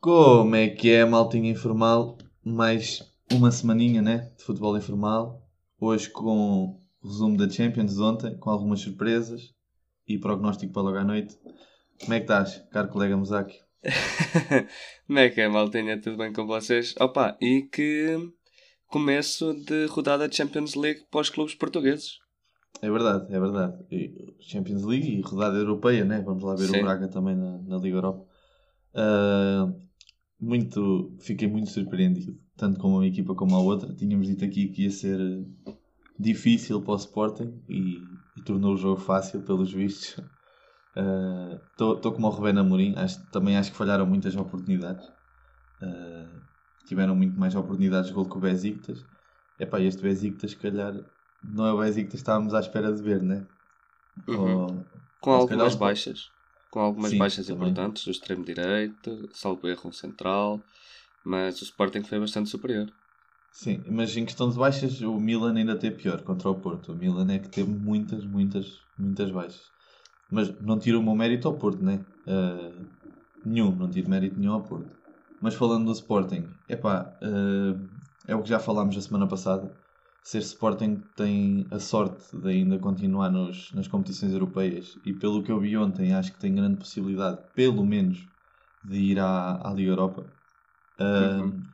Como é que é, maltinha informal? Mais uma semaninha, né? De futebol informal. Hoje com o resumo da Champions ontem, com algumas surpresas e prognóstico para logo à noite. Como é que estás, caro colega Mosaki? Como é que é, maltinha? Tudo bem com vocês? Opa, e que começo de rodada de Champions League para os clubes portugueses. É verdade, é verdade. E Champions League e rodada europeia, né? Vamos lá ver Sim. o Braga também na, na Liga Europa. Ah, muito, fiquei muito surpreendido, tanto com uma equipa como a outra. Tínhamos dito aqui que ia ser difícil para o Sporting e, e tornou o jogo fácil, pelos vistos. Estou como o Rubén Amorim, acho, também acho que falharam muitas oportunidades. Ah, tiveram muito mais oportunidades de gol que o Besiktas. Epá, este Besiktas, se calhar, não é o Besiktas que estávamos à espera de ver, né? Uhum. Ou- Com algumas calhar baixas. Com algumas Sim, baixas também. importantes, o extremo direito, salvo erro um central, mas o Sporting foi bastante superior. Sim, mas em questão de baixas, o Milan ainda teve pior contra o Porto. O Milan é que teve muitas, muitas, muitas baixas. Mas não tiro o meu mérito ao Porto, né? Ah, nenhum, não tiro mérito nenhum ao Porto. Mas falando do Sporting, epá, ah, é o que já falámos a semana passada. Ser Sporting tem a sorte de ainda continuar nos, nas competições europeias e pelo que eu vi ontem, acho que tem grande possibilidade, pelo menos, de ir à, à Liga Europa. Ah, Uhum.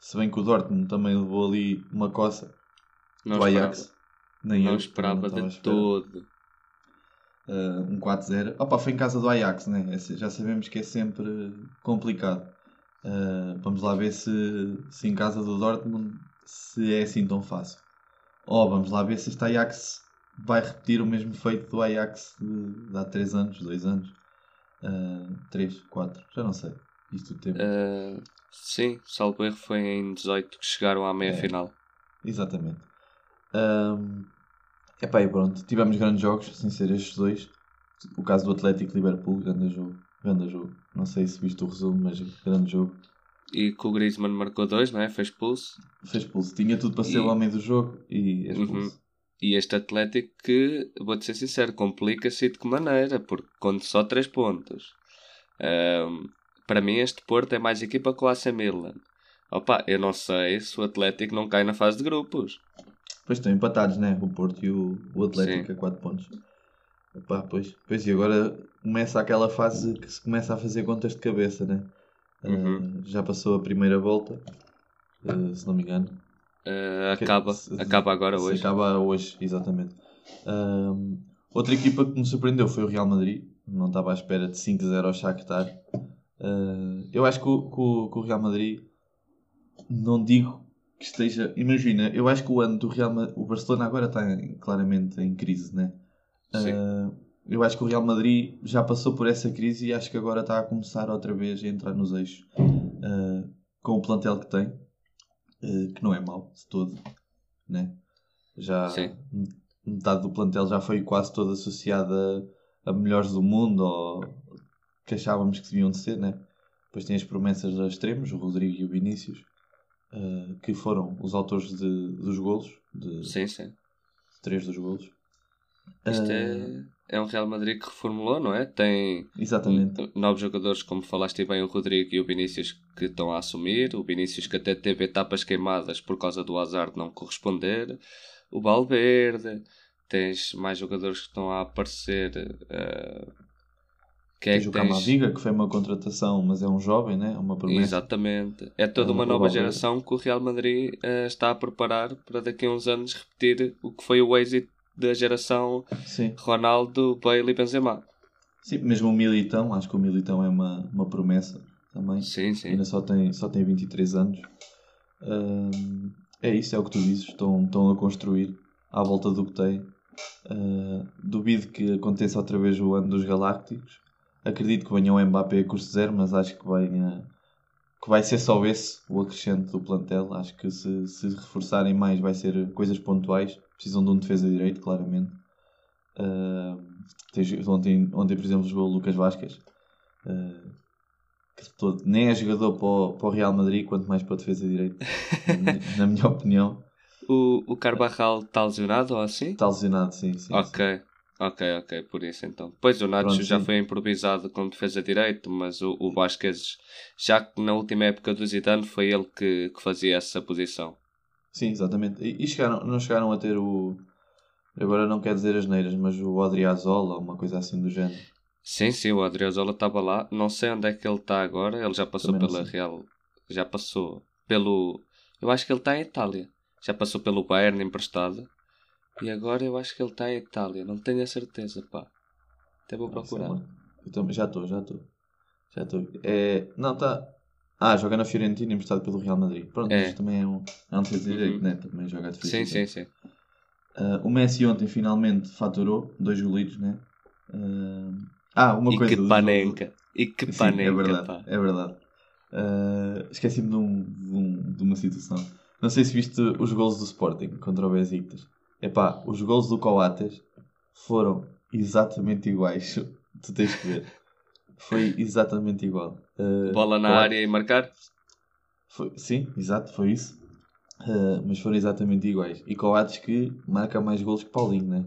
Se bem que o Dortmund também levou ali uma coça Não do esperava, Ajax. Nem não eu, esperava não de todo. Uh, um 4-0. Opa, foi em casa do Ajax, né? Esse- Já sabemos que é sempre complicado. Uh, vamos lá ver se, se em casa do Dortmund se é assim tão fácil. Ou vamos lá ver se este Ajax vai repetir o mesmo feito do Ajax de, de há 3 anos, 2 anos, 3, 4, já não sei. Isto o tempo. Ah, sim, salvo erro foi em 18 que chegaram à meia É. final. Exatamente. Um, epá, e pronto, tivemos grandes jogos, sem ser estes dois. O caso do Atlético Liverpool, grande jogo. Grande jogo. Não sei se viste o resumo, mas grande jogo. E que o Griezmann marcou dois, não é? Foi expulso. Fez expulso. Tinha tudo para ser E- o homem do jogo e é expulso. E este Atlético que, vou-te ser sincero, complica-se de que maneira, porque conta só 3 pontos. Ahm, para mim, este Porto é mais equipa que o AC Milan. Opa, eu não sei se o Atlético não cai na fase de grupos. Depois estão empatados, né? O Porto e o, o Atlético a 4 pontos. Epá, pois, pois, e agora começa aquela fase que se começa a fazer contas de cabeça, né? Uhum. Uh, já passou a primeira volta, uh, se não me engano. Ah, Que- acaba, se- acaba agora hoje. Acaba hoje, exatamente. Outra equipa que me surpreendeu foi o Real Madrid. Não estava à espera de 5-0 ao Shakhtar. Eu acho que o, que o- que o Real Madrid, não digo que esteja... Imagina, eu acho que o ano do Real Madrid... O Barcelona agora está claramente em crise, né? Ah, eu acho que o Real Madrid já passou por essa crise e acho que agora está a começar outra vez a entrar nos eixos. Ah, com o plantel que tem, ah, que não é mau de todo, né? Já Sim. metade do plantel já foi quase toda associada a, a melhores do mundo ou que achávamos que deviam de ser, né? Depois tem as promessas dos extremos, o Rodrigo e o Vinícius, que foram os autores de- dos golos, de, Sim, sim. três dos golos. Isto Ah, é, é um Real Madrid que reformulou, não é? Tem Exatamente. novos jogadores, como falaste bem, o Rodrigo e o Vinícius que estão a assumir. O Vinícius que até teve etapas queimadas por causa do azar de não corresponder. O Valverde. Tens mais jogadores que estão a aparecer. eh, que é Tens que o tens? Que foi uma contratação, mas é um jovem, né? É uma promessa. Exatamente. É toda É uma nova geração que o Real Madrid eh, está a preparar para daqui a uns anos repetir o que foi o êxito da geração Sim. Ronaldo, Bale e Benzema. Sim, mesmo o Militão, acho que o Militão é uma, uma promessa também. Sim, sim. Ainda só tem, só tem 23 anos. Ahm, é isso, é o que tu dizes. Estão, estão a construir à volta do que tem. Ah, duvido que aconteça outra vez o ano dos Galácticos. Acredito que venha o Mbappé a custo zero, mas acho que ah, que vai ser só esse o acrescente do plantel. Acho que se, se reforçarem mais vai ser coisas pontuais. Precisam de um defesa direito, claramente. Tens- ontem, ontem, por exemplo, jogou o Lucas Vasquez. Ah, que todo- nem é jogador para o, para o Real Madrid, quanto mais para a defesa direita, na, na minha opinião. o, o Carbarral está lesionado ou assim? Está lesionado, sim, sim. Ok, sim. Ok, ok, por isso então. Pois o Nacho Pronto, já sim. foi improvisado como defesa direito, mas o, o Vasquez, já que na última época do Zidane foi ele que, que fazia essa posição. Sim, exatamente. E, e chegaram, não chegaram a ter o. Agora não quero dizer as neiras, mas o Odriozola, uma coisa assim do género. Sim, sim, o Adriozola estava lá. Não sei onde é que ele está agora. Ele já passou Também pela. Real. Já passou pelo. Eu acho que ele está em Itália. Já passou pelo Bayern emprestado. E agora eu acho que ele está em Itália. Não tenho a certeza, pá. Até vou procurar. Isso é. Eu também, já estou, já estou. Já estou. É, não, está. Ah, joga na Fiorentina, emprestado pelo Real Madrid. Pronto, É. mas também é um, é um direito, Uhum. né? Também joga de Sim, sim, sim. Ah, o Messi ontem finalmente faturou dois golitos, né? Ah, ah, uma e coisa. que do- panenca. E que Sim, panenca, é verdade, pá. é verdade. Ah, Esqueci-me de, um- de um- de uma situação. Não sei se viste os gols do Sporting contra o Besiktas. Epá, os gols do Coates foram exatamente iguais. tu tens que ver. Foi exatamente igual. Ah, Bola na Coates- área e marcar? foi- sim, exato, foi isso. Ah, mas foram exatamente iguais. E Coates que marca mais golos que Paulinho, né?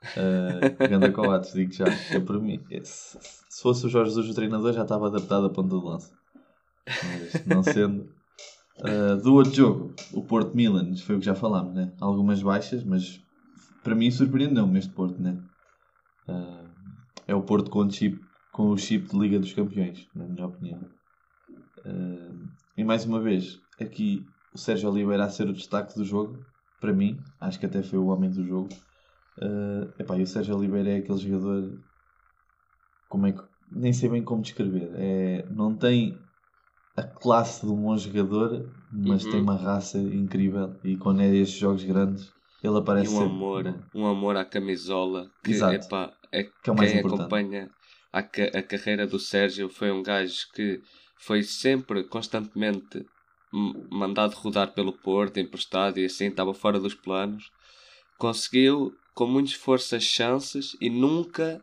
Uh, Ganda Coates, digo já. É para mim. se, se fosse o Jorge Jesus o treinador, já estava adaptado a ponta de lança. Mas não sendo. Ah, do outro jogo, o Porto Milan, foi o que já falámos, né? Algumas baixas, mas para mim surpreendeu-me este Porto, né? Ah, é o Porto com, chip, com o chip de Liga dos Campeões, na minha opinião. Ah, e mais uma vez, aqui o Sérgio Oliveira a ser o destaque do jogo, para mim, acho que até foi o homem do jogo. Ah, epá, e o Sérgio Oliveira é aquele jogador. Como é que. Nem sei bem como descrever. É, não tem a classe de um bom jogador, mas Uhum. tem uma raça incrível. E quando é estes jogos grandes, ele E aparece um sempre. amor, um amor à camisola. Que, Exato. epá, é Que é o mais quem importante. acompanha a, a carreira do Sérgio foi um gajo que foi sempre, constantemente mandado rodar pelo Porto, emprestado e assim, estava fora dos planos. Conseguiu, com muito esforço, as chances e nunca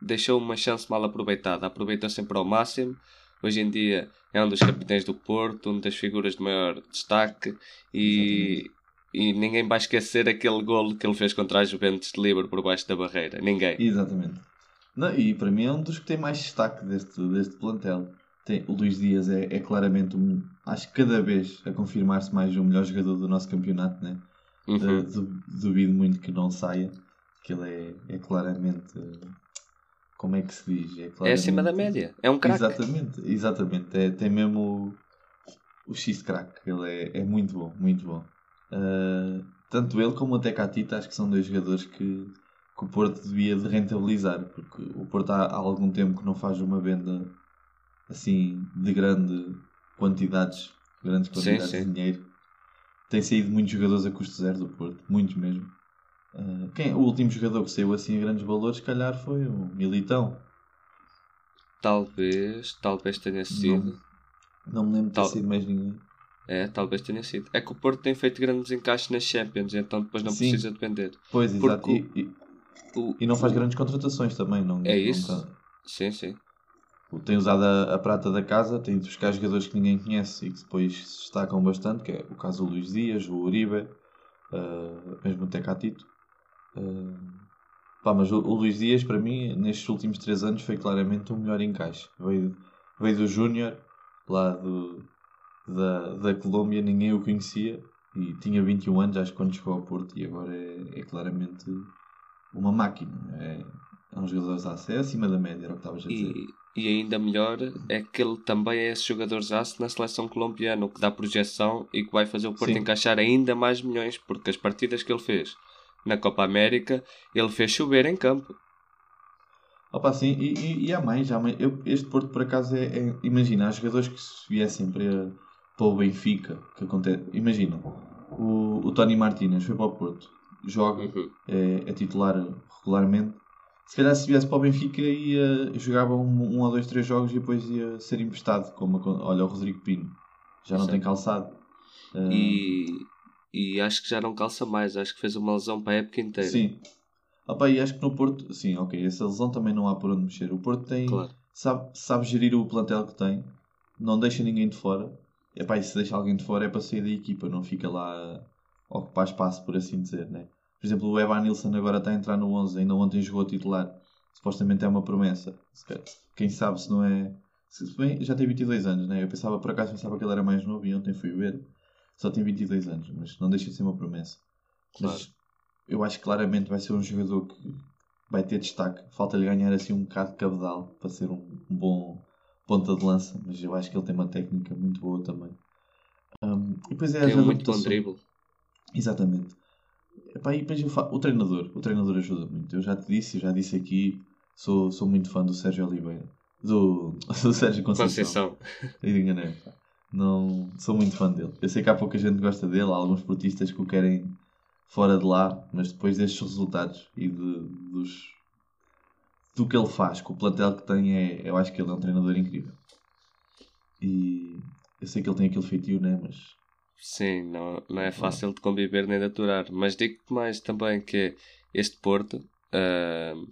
deixou uma chance mal aproveitada. Aproveitou sempre ao máximo. Hoje em dia é um dos capitães do Porto, uma das figuras de maior destaque e, e ninguém vai esquecer aquele golo que ele fez contra a Juventus de livre por baixo da barreira. Ninguém. Exatamente. Não, e para mim é um dos que tem mais destaque deste, deste plantel. Tem, o Luís Dias é, é claramente, um, acho que cada vez a confirmar-se mais o melhor jogador do nosso campeonato, né? Uhum. Uh, du- duvido muito que não saia, que ele é, é claramente. uh, Como é que se diz? É, É acima da claramente- média. É um craque. Exatamente, exatamente. É, tem mesmo o, o X-Crack. Ele é, é muito bom, muito bom. Uh, tanto ele como o Tecatita acho que são dois jogadores que, que o Porto devia de rentabilizar, porque o Porto há, há algum tempo que não faz uma venda assim de grande quantidades, grandes Sim, quantidades sim. de dinheiro. Tem saído muitos jogadores a custo zero do Porto, muitos mesmo. Uh, quem, o último jogador que saiu assim a grandes valores, se calhar, foi o Militão. Talvez, talvez tenha sido. Não me lembro de ter sido mais ninguém. É, talvez tenha sido. É que o Porto tem feito grandes encaixes nas Champions, então depois não Sim. precisa de vender. Pois, exato. E, e- O- e não faz grandes contratações também. Não, É não isso. tá- Sim, sim. tem usado a, a prata da casa, tem ido buscar jogadores que ninguém conhece e que depois se destacam bastante, que é o caso do Luís Dias, o Uribe, ah, mesmo o Tecatito. Ah, pá, mas o, o Luís Dias, para mim, nestes últimos três anos, foi claramente o melhor encaixe. Veio, veio do Júnior, lá do, da, da Colômbia, ninguém o conhecia e tinha 21 anos, acho que quando chegou ao Porto, e agora é, é claramente uma máquina. É, é um jogador a acima da média, era o que estavas a dizer. E, e ainda melhor é que ele também é esse jogador aço na seleção colombiana, o que dá projeção e que vai fazer o Porto Sim. encaixar ainda mais milhões, porque as partidas que ele fez na Copa América, ele fez chover em campo. Opa, sim, e, e, e há mais, há mais. Eu, este Porto, por acaso, é, é- Imagina, há jogadores que se viessem para, para o Benfica, que acontece. Imagina, o, o Tony Martínez foi para o Porto, joga, Uhum. é, é titular regularmente. Se calhar, se viesse para o Benfica, ia, jogava um, um ou dois, três jogos e depois ia ser emprestado. Como, olha, o Rodrigo Pino, já não Sim. tem calçado. Ah, E, e acho que já não calça mais, acho que fez uma lesão para a época inteira. Sim. Opa, e acho que no Porto, sim, ok, essa lesão também não há por onde mexer. O Porto tem, Claro. sabe, sabe gerir o plantel que tem, não deixa ninguém de fora. Epá, e se deixa alguém de fora é para sair da equipa, não fica lá ocupar espaço, por assim dizer, né? Por exemplo, o Evan Nilsson agora está a entrar no 11, ainda ontem jogou titular. Supostamente é uma promessa. Quem sabe se não é... Se bem, já tem 22 anos, né? Eu pensava, por acaso, pensava que ele era mais novo e ontem fui ver. Só tem 22 anos, mas não deixa de ser uma promessa. Claro. Mas eu acho que claramente vai ser um jogador que vai ter destaque. Falta-lhe ganhar assim um bocado de cabedal para ser um, bom ponta de lança, mas eu acho que ele tem uma técnica muito boa também. Um, e depois é tem muito bom dribble. Exatamente. Epá, e depois o treinador, o treinador ajuda muito. Eu já te disse, já disse aqui, sou, sou muito fã do Sérgio Oliveira. Do, do Sérgio Conceição. Conceição. enganei, Não, sou muito fã dele. Eu sei que há pouca gente que gosta dele, há alguns portistas que o querem fora de lá, mas depois destes resultados e de, dos, do que ele faz, com o plantel que tem, é, eu acho que ele é um treinador incrível. E eu sei que ele tem aquele feitio, né? Mas. Sim, não, não é fácil de conviver nem de aturar. Mas digo-te mais também que este Porto uh,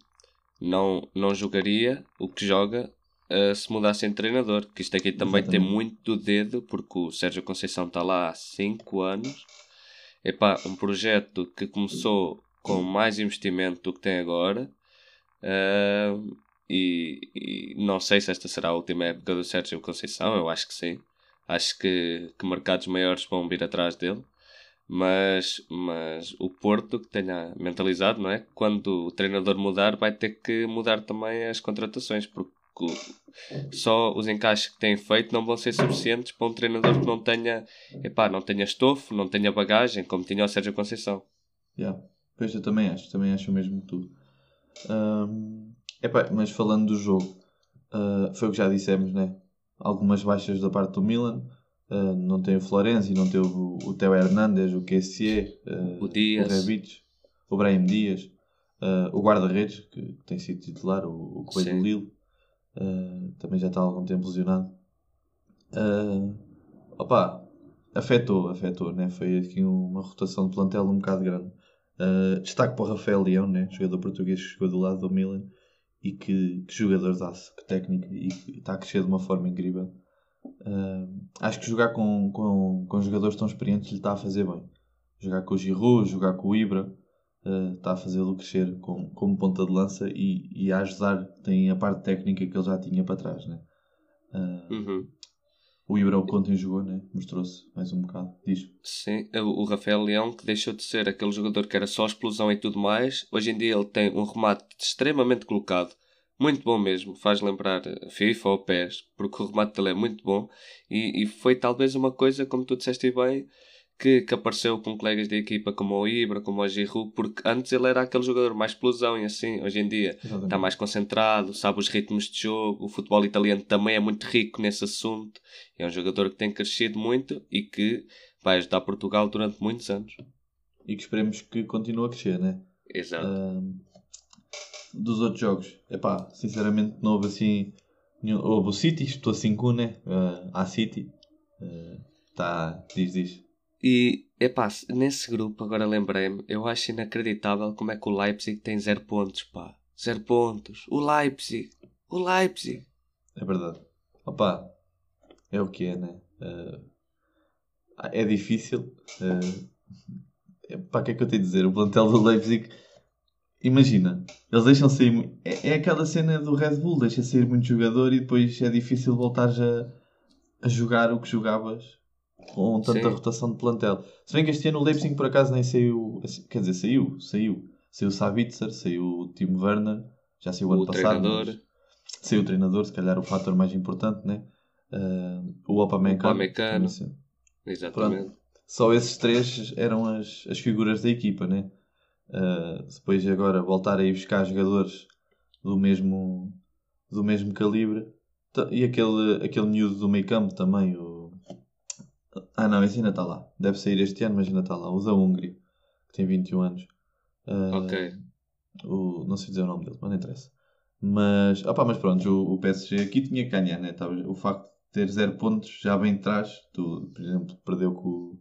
não, não jogaria o que joga uh, se mudasse de treinador. Que isto aqui também Exatamente. tem muito do dedo, porque o Sérgio Conceição está lá há 5 anos. Epá, um projeto que começou com mais investimento do que tem agora Uh, e, e, não sei se esta será a última época do Sérgio Conceição, eu acho que sim. Acho que, que mercados maiores vão vir atrás dele. Mas, mas o Porto que tenha mentalizado, não é? Quando o treinador mudar, vai ter que mudar também as contratações, porque só os encaixes que têm feito não vão ser suficientes para um treinador que não tenha, epá, não tenha estofo, não tenha bagagem, como tinha o Sérgio Conceição. Yeah. Pois eu também acho, também acho o mesmo que tu. Um, epá, mas falando do jogo, uh, foi o que já dissemos, né? Algumas baixas da parte do Milan. Uh, não tem o Florenzi, não tem o, o Theo Hernandes, o QSE, uh, o Dias, o Rebic, o Brahim Dias, o guarda-redes, que tem sido titular, o, o Coelho do Lille, também já está há algum tempo lesionado. opa, afetou, afetou, né? Foi aqui uma rotação de plantel um bocado grande. Uh, destaque para o Rafael Leão, né? jogador português que chegou do lado do Milan e que, que jogador dá-se, que técnica e está a crescer de uma forma incrível. Uh, acho que jogar com, com, com jogadores tão experientes lhe está a fazer bem. Jogar com o Giroud, jogar com o Ibra, uh, está a fazê-lo crescer com, como ponta de lança e, e a ajudar, tem a parte técnica que ele já tinha para trás. Né? Uh, uhum. O Ibra Conte jogou, né? Mostrou-se mais um bocado. Diz. Sim, o Rafael Leão, que deixou de ser aquele jogador que era só explosão e tudo mais, hoje em dia ele tem um remate extremamente colocado. Muito bom mesmo, faz lembrar FIFA ou PES, porque o remate dele é muito bom e, e foi talvez uma coisa, como tu disseste bem, que, que apareceu com colegas da equipa como o Ibra, como o Giroud, porque antes ele era aquele jogador mais explosão e assim, hoje em dia Exatamente. está mais concentrado, sabe os ritmos de jogo, o futebol italiano também é muito rico nesse assunto, é um jogador que tem crescido muito e que vai ajudar Portugal durante muitos anos. E que esperemos que continue a crescer, né? Exato. Uh, dos outros jogos, é pá, sinceramente não houve assim. Houve o City, estou 5 né? Uh, a City. Uh, tá, diz, diz. E, epá, nesse grupo, agora lembrei-me, eu acho inacreditável como é que o Leipzig tem zero pontos, pá. Zero pontos. O Leipzig. O Leipzig. É verdade. Opa, é o que é, né? Uh, é difícil. Uh, pá, o que é que eu tenho a dizer? O plantel do Leipzig, imagina, eles deixam sair. É, é aquela cena do Red Bull, deixa sair muito jogador e depois é difícil voltares a, a jogar o que jogavas com tanta Sim. rotação de plantel. Se bem que este ano o Leipzig por acaso nem saiu, quer dizer, saiu, saiu. Saiu o Sabitzer, saiu o Timo Werner, já saiu o ano passado. Treinador. Saiu o treinador, se calhar o fator mais importante, né? Uh, o Opamecano. Opamecano. Exatamente. Pronto. Só esses três eram as, as figuras da equipa, né? Uh, depois agora voltar a ir buscar jogadores do mesmo, do mesmo calibre. E aquele, aquele miúdo do meio campo também, o ah, não, esse ainda está lá. Deve sair este ano, mas ainda está lá. O da Hungria, que tem 21 anos. Uh, ok. O, não sei dizer o nome dele, mas não interessa. Mas, opa, mas pronto, o, o PSG aqui tinha que ganhar, né? O facto de ter 0 pontos já vem de trás. Tu, por exemplo, perdeu com,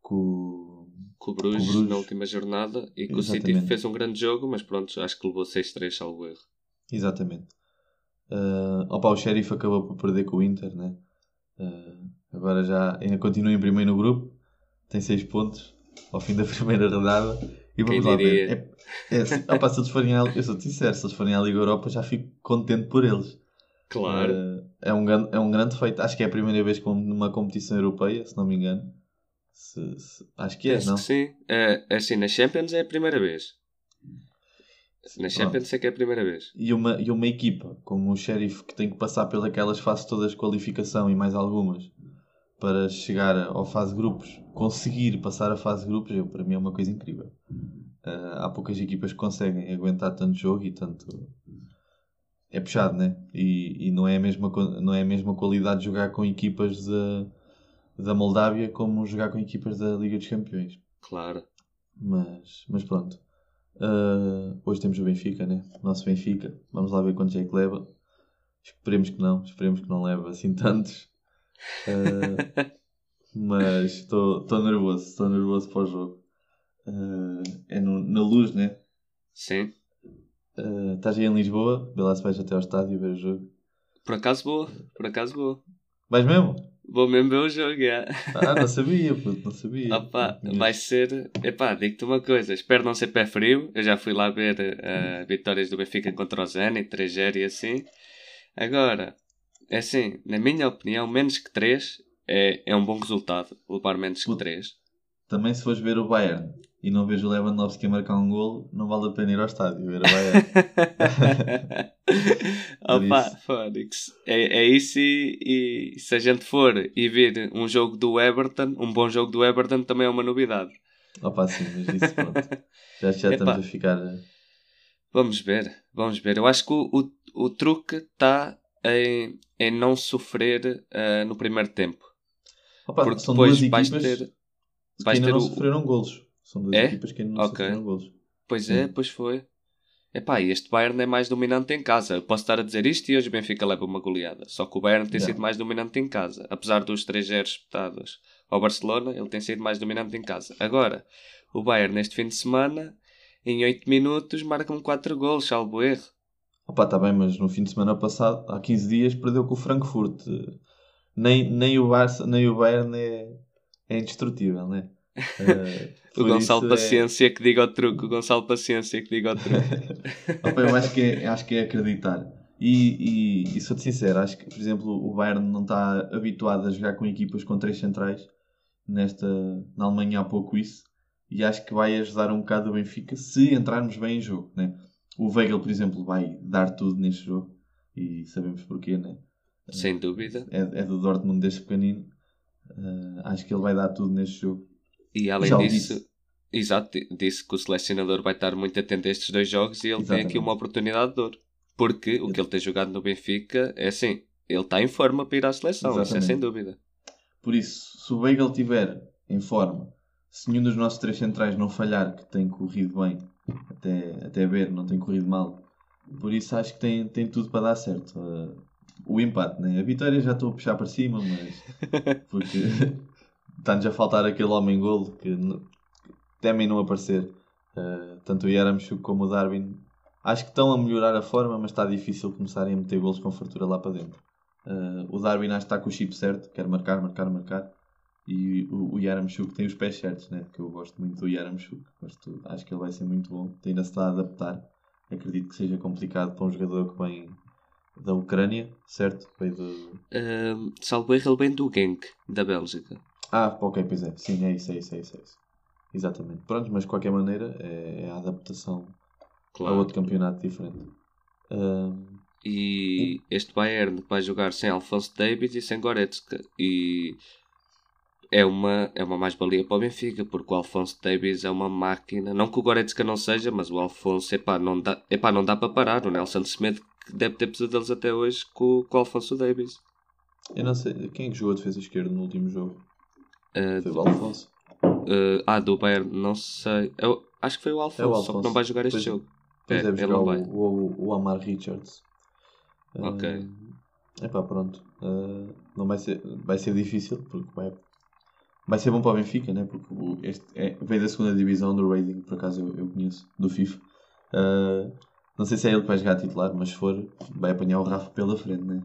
com, com o Bruges, com o Bruges. na última jornada e que o City fez um grande jogo, mas pronto, acho que levou 6-3 salvo erro. Exatamente. Uh, opa, o Sheriff acabou por perder com o Inter, né? Uh, agora já ainda continua em primeiro no grupo, tem 6 pontos. ao fim da primeira rodada. E vamos Quem lá diria? ver. É, é, assim, opa, se eles forem à, eu sou sincero, se eles forem à Liga Europa já fico contente por eles. Claro. Eh, é, um, é um grande feito. Acho que é a primeira vez com numa competição europeia, se não me engano. Se- se- acho que é, Penso não? que sim. É, é assim, na Champions é a primeira vez. Na Champions é que é a primeira vez. E uma, e uma equipa como o Sheriff que tem que passar pelas fases todas de qualificação e mais algumas para chegar ao fase de grupos, conseguir passar a fase de grupos, eu, para mim é uma coisa incrível. Ah, há poucas equipas que conseguem aguentar tanto jogo e tanto. É puxado, né? E, e não, é a mesma, não é a mesma qualidade de jogar com equipas da, da Moldávia como jogar com equipas da Liga dos Campeões. Claro. Mas, mas pronto. Ah, hoje temos o Benfica, né? O nosso Benfica. Vamos lá ver quantos é que leva. Esperemos que não. Esperemos que não leve assim tantos. Ah, mas estou nervoso. Estou nervoso para o jogo. Ah, é no- na luz, né? Sim. Ah, estás aí em Lisboa. Vê lá se vais até ao estádio ver o jogo. Por acaso vou. Por acaso vou. Vais mesmo? Vou mesmo ver o jogo, já. Ah, não sabia, puto, não sabia. Opa, Não vai ser. Epá, digo-te uma coisa. Espero não ser pé frio. Eu já fui lá ver eh, vitórias do Benfica contra o Zenit, 3-0 e assim. Agora, é assim, na minha opinião, menos que 3 é, é um bom resultado. Levar menos que Puto. 3. Também se fores ver o Bayern e não vês o Lewandowski a marcar um golo, não vale a pena ir ao estádio ver o Bayern. Opa. Fónix. É, é isso e, e se a gente for e vir um jogo do Everton, um bom jogo do Everton também é uma novidade. Opa, sim, mas isso pronto. Já, já estamos a ficar. eh, Vamos ver, vamos ver. Eu acho que o, o, o truque está em, em não sofrer eh, no primeiro tempo. Opa, Porque são depois vais ter. que vais ainda ter não o. sofreram golos. São duas É? equipas que ainda não Ok. sofreram golos. Pois é, Sim. pois foi. Epá, e este Bayern é mais dominante em casa. Eu posso estar a dizer isto e hoje o Benfica leva uma goleada. Só que o Bayern tem Yeah. sido mais dominante em casa. Apesar dos 3-0 espetados ao Barcelona, ele tem sido mais dominante em casa. Agora, o Bayern neste fim de semana, em 8 minutos, marca-me 4 golos, salvo erro. Opa, está bem, mas no fim de semana passado, há 15 dias, perdeu com o Frankfurt. Nem, nem o Barça, nem o Bayern é, é indestrutível, né? Eh, O Gonçalo é- Paciência que diga o truque. O Gonçalo Paciência que diga o truque. Opa, eu acho que, é, acho que é acreditar. E, e, e sou-te sincero, acho que, por exemplo, o Bayern não está habituado a jogar com equipas com três centrais. Nesta, na Alemanha há pouco isso. E acho que vai ajudar um bocado o Benfica se entrarmos bem em jogo. Né? O Weigl, por exemplo, vai dar tudo neste jogo. E sabemos porquê, né? Sem dúvida. É, é do Dortmund desde pequenino. Eh, acho que ele vai dar tudo neste jogo. E além o disso, disse. exato, di- disse que o selecionador vai estar muito atento a estes dois jogos e ele tem aqui Exatamente. uma oportunidade de ouro. Porque o que ele tem jogado no Benfica é assim, ele está em forma para ir à seleção, isso é Exatamente. sem dúvida. Por isso, se o Weigl estiver em forma, se nenhum dos nossos três centrais não falhar, que tem corrido bem, até, até ver, não tem corrido mal, por isso acho que tem, tem tudo para dar certo. Uh, o empate, né? A vitória já estou a puxar para cima, mas porque está-nos a faltar aquele homem-golo que, n- que temem não aparecer. Uh, tanto o Yaramchuk como o Darwin acho que estão a melhorar a forma, mas está difícil começarem a meter golos com fartura lá para dentro. Uh, o Darwin acho que está com o chip certo, quer marcar, marcar, marcar. E o, o Yaramchuk tem os pés certos, né? que eu gosto muito do Yaramchuk. Gosto, acho que ele vai ser muito bom. Ainda se está a adaptar. Acredito que seja complicado para um jogador que vem da Ucrânia, certo? Veio do... Um, salvo erro, ele vem do Genk, da Bélgica. Ah, ok, pois é. Sim, é isso, é isso, é isso. É isso. Exatamente. Pronto, mas de qualquer maneira é, é a adaptação a Claro. outro campeonato diferente. Um, E este Bayern vai jogar sem Alfonso Davies e sem Goretzka. E é uma, é uma mais-valia para o Benfica, porque o Alfonso Davies é uma máquina. Não que o Goretzka não seja, mas o Alfonso, epá, não dá, epá, não dá para parar. O Nelson que deve ter pesadelos até hoje com, com o Alfonso Davies. eu não sei, quem é que jogou a defesa esquerda no último jogo? Uh, Foi o Alfonso. uh, ah, do Bayern, não sei. Eu acho que foi o Alfonso, É o só que Alfonso. não vai jogar este Pois- jogo. Depois É, deve jogar o, o, o Amar Richards. Ok. É epá, pronto. Uh, não vai ser, vai ser difícil, porque vai, vai ser bom para o Benfica, né? Porque este é, veio da segunda divisão do Raiding, por acaso eu, eu conheço, do FIFA. Uh, não sei se é ele que vai jogar titular, mas se for, vai apanhar o Rafa pela frente, né?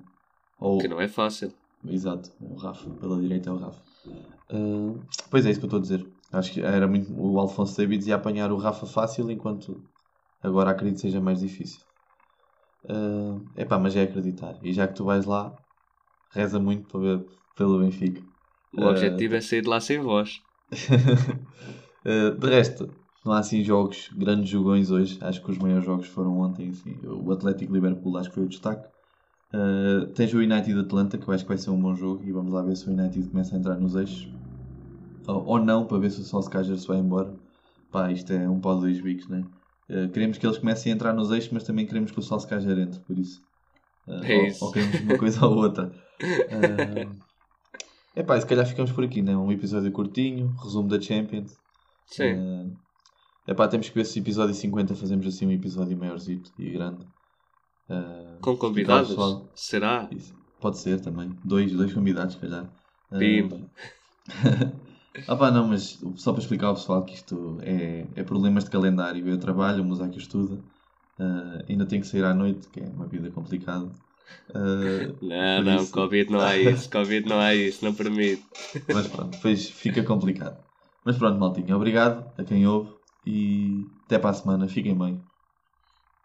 Ou, Que não é fácil. Exato, o Rafa, pela direita é o Rafa. Uh, pois é, isso que eu estou a dizer. Acho que era muito. O Alfonso Davids ia apanhar o Rafa fácil, enquanto agora acredito que seja mais difícil. Uh, epá, mas é acreditar. E já que tu vais lá, reza muito para ver, pelo Benfica. O objetivo é sair de lá sem voz. uh, de resto, não há assim jogos, grandes jogões hoje. Acho que os maiores jogos foram ontem. Assim. O Atlético Liverpool acho que foi o destaque. Uh, tens o United Atlanta, que eu acho que vai ser um bom jogo. E vamos lá ver se o United começa a entrar nos eixos. Ou, ou não, para ver se o Solskjaer se vai embora. Pá, isto é um pau de dois bicos, né? Uh, queremos que eles comecem a entrar nos eixos, mas também queremos que o Solskjaer entre, por isso. Uh, é isso. Ou, ou, queremos uma coisa ou outra. Uh, é pá, se calhar ficamos por aqui, né? Um episódio curtinho, resumo da Champions. Sim. Uh, é pá, temos que ver se episódio 50 fazemos assim um episódio maiorzito e grande. Uh, Com convidados? Será? Isso. Pode ser também. Dois, dois convidados, se calhar. Pimba. Uh, ah pá, não, mas só para explicar ao pessoal que isto é, é problemas de calendário. Eu trabalho, o Musaque estuda. Uh, ainda tenho que sair à noite, que é uma vida complicada. Uh, não, não, isso... Covid não há isso, Covid não há isso, não permite. Mas pronto, depois fica complicado. Mas pronto, maltinho, obrigado a quem ouve e até para a semana, fiquem bem.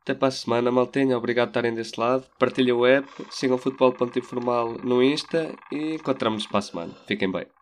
Até para a semana, maltinha, obrigado por estarem desse lado. Partilha o app, sigam futebol.informal no Insta e encontramos-nos para a semana. Fiquem bem.